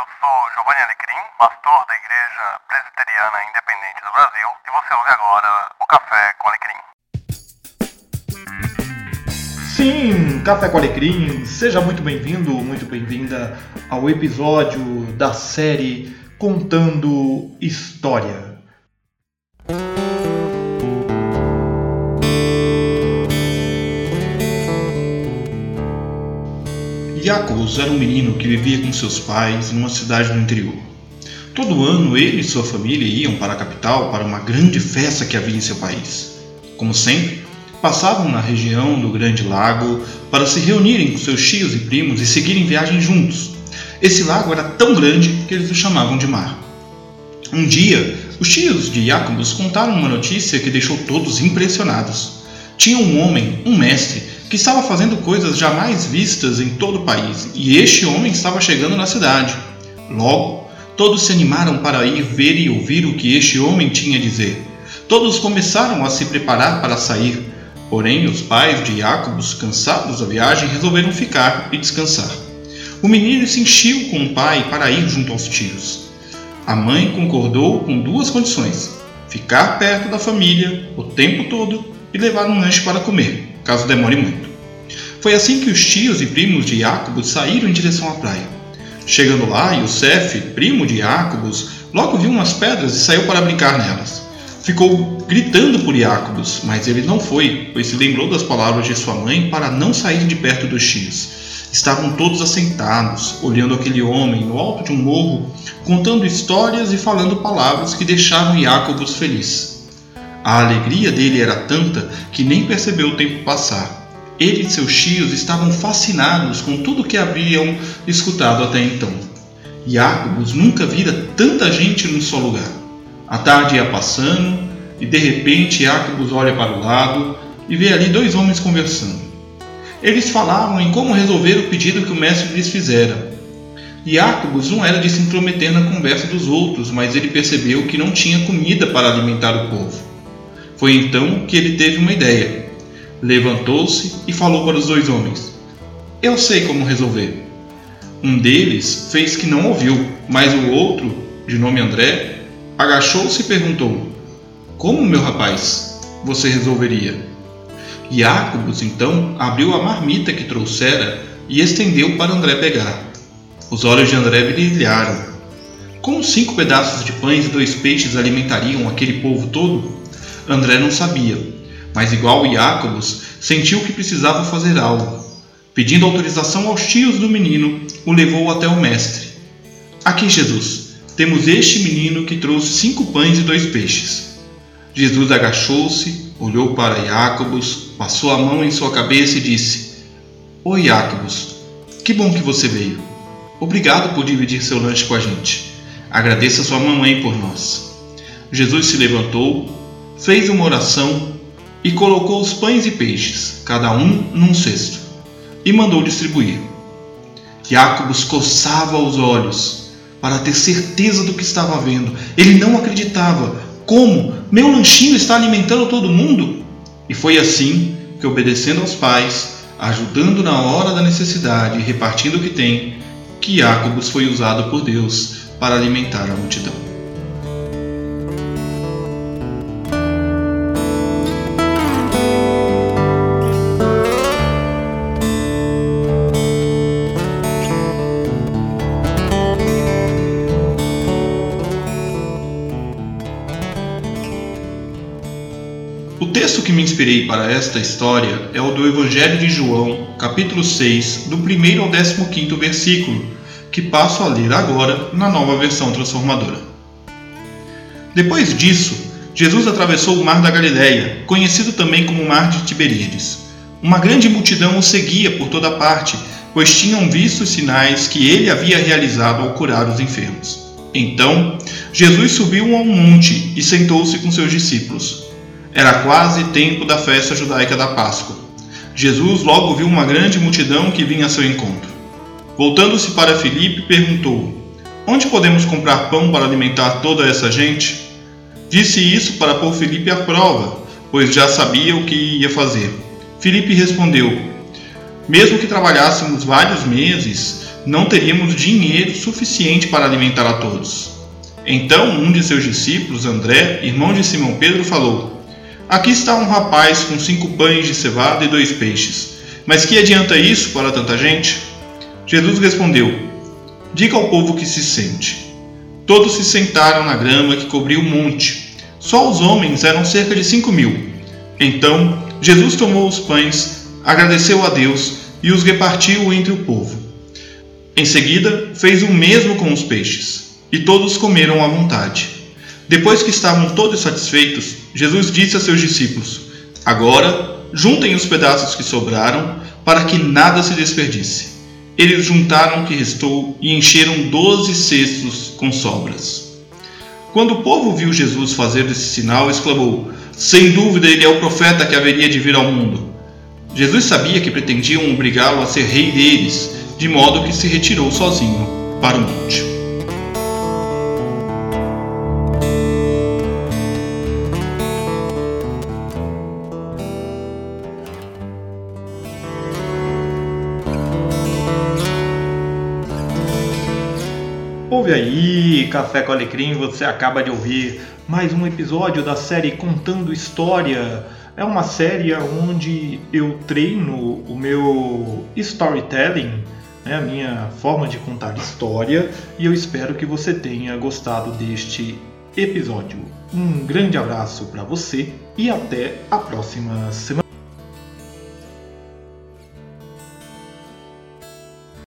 eu sou Giovanni Alecrim, pastor da Igreja Presbiteriana Independente do Brasil, e você ouve agora o Café com Alecrim. Sim, Café com Alecrim, seja muito bem-vindo, muito bem-vinda ao episódio da série Contando História. Jacobus era um menino que vivia com seus pais numa cidade no interior. Todo ano ele e sua família iam para a capital para uma grande festa que havia em seu país. Como sempre, passavam na região do Grande Lago para se reunirem com seus tios e primos e seguirem viagem juntos. Esse lago era tão grande que eles o chamavam de mar. Um dia, os tios de Jacobus contaram uma notícia que deixou todos impressionados. Tinha um homem, um mestre, que estava fazendo coisas jamais vistas em todo o país, e este homem estava chegando na cidade. Logo, todos se animaram para ir ver e ouvir o que este homem tinha a dizer. Todos começaram a se preparar para sair, porém os pais de Jacobus, cansados da viagem, resolveram ficar e descansar. O menino se encheu com o pai para ir junto aos tios. A mãe concordou com duas condições: ficar perto da família o tempo todo e levar um lanche para comer caso demore muito. Foi assim que os tios e primos de Jacobus saíram em direção à praia. Chegando lá, Youssef, primo de Jacobus, logo viu umas pedras e saiu para brincar nelas. Ficou gritando por Jacobus, mas ele não foi, pois se lembrou das palavras de sua mãe para não sair de perto dos tios. Estavam todos assentados, olhando aquele homem no alto de um morro, contando histórias e falando palavras que deixavam Jacobus feliz. A alegria dele era tanta que nem percebeu o tempo passar. Ele e seus tios estavam fascinados com tudo o que haviam escutado até então. Jacobus nunca vira tanta gente num só lugar. A tarde ia passando e de repente Jacobus olha para o lado e vê ali dois homens conversando. Eles falavam em como resolver o pedido que o mestre lhes fizera. Jacobus não era de se intrometer na conversa dos outros, mas ele percebeu que não tinha comida para alimentar o povo. Foi então que ele teve uma ideia. Levantou-se e falou para os dois homens: Eu sei como resolver. Um deles fez que não ouviu, mas o outro, de nome André, agachou-se e perguntou: Como, meu rapaz, você resolveria? Jacobus então abriu a marmita que trouxera e estendeu para André pegar. Os olhos de André brilharam. Como cinco pedaços de pães e dois peixes alimentariam aquele povo todo? André não sabia, mas igual Iácobos, sentiu que precisava fazer algo. Pedindo autorização aos tios do menino, o levou até o mestre. Aqui, Jesus, temos este menino que trouxe cinco pães e dois peixes. Jesus agachou-se, olhou para Iácobos, passou a mão em sua cabeça e disse: Oi, Iácobos, que bom que você veio. Obrigado por dividir seu lanche com a gente. Agradeça sua mamãe por nós. Jesus se levantou, fez uma oração e colocou os pães e peixes, cada um num cesto, e mandou distribuir. Jacobus coçava os olhos para ter certeza do que estava vendo. Ele não acreditava. Como? Meu lanchinho está alimentando todo mundo? E foi assim que, obedecendo aos pais, ajudando na hora da necessidade e repartindo o que tem, que Jacobus foi usado por Deus para alimentar a multidão. Texto que me inspirei para esta história é o do Evangelho de João, capítulo 6, do 1 ao 15 versículo, que passo a ler agora na nova versão transformadora. Depois disso, Jesus atravessou o mar da Galileia, conhecido também como Mar de Tiberíades. Uma grande multidão o seguia por toda parte, pois tinham visto os sinais que ele havia realizado ao curar os enfermos. Então, Jesus subiu a um monte e sentou-se com seus discípulos. Era quase tempo da festa judaica da Páscoa. Jesus logo viu uma grande multidão que vinha a seu encontro. Voltando-se para Filipe, perguntou: Onde podemos comprar pão para alimentar toda essa gente? Disse isso para pôr Filipe à prova, pois já sabia o que ia fazer. Filipe respondeu: Mesmo que trabalhássemos vários meses, não teríamos dinheiro suficiente para alimentar a todos. Então um de seus discípulos, André, irmão de Simão Pedro, falou: Aqui está um rapaz com cinco pães de cevada e dois peixes. Mas que adianta isso para tanta gente? Jesus respondeu: Diga ao povo que se sente. Todos se sentaram na grama que cobria o monte. Só os homens eram cerca de cinco mil. Então Jesus tomou os pães, agradeceu a Deus e os repartiu entre o povo. Em seguida, fez o mesmo com os peixes, e todos comeram à vontade. Depois que estavam todos satisfeitos, Jesus disse a seus discípulos: Agora, juntem os pedaços que sobraram, para que nada se desperdice. Eles juntaram o que restou e encheram doze cestos com sobras. Quando o povo viu Jesus fazer esse sinal, exclamou: Sem dúvida, ele é o profeta que haveria de vir ao mundo. Jesus sabia que pretendiam obrigá-lo a ser rei deles, de modo que se retirou sozinho para o monte. Ouve aí, Café com Alecrim, você acaba de ouvir mais um episódio da série Contando História. É uma série onde eu treino o meu storytelling, né, a minha forma de contar história, e eu espero que você tenha gostado deste episódio. Um grande abraço para você e até a próxima semana.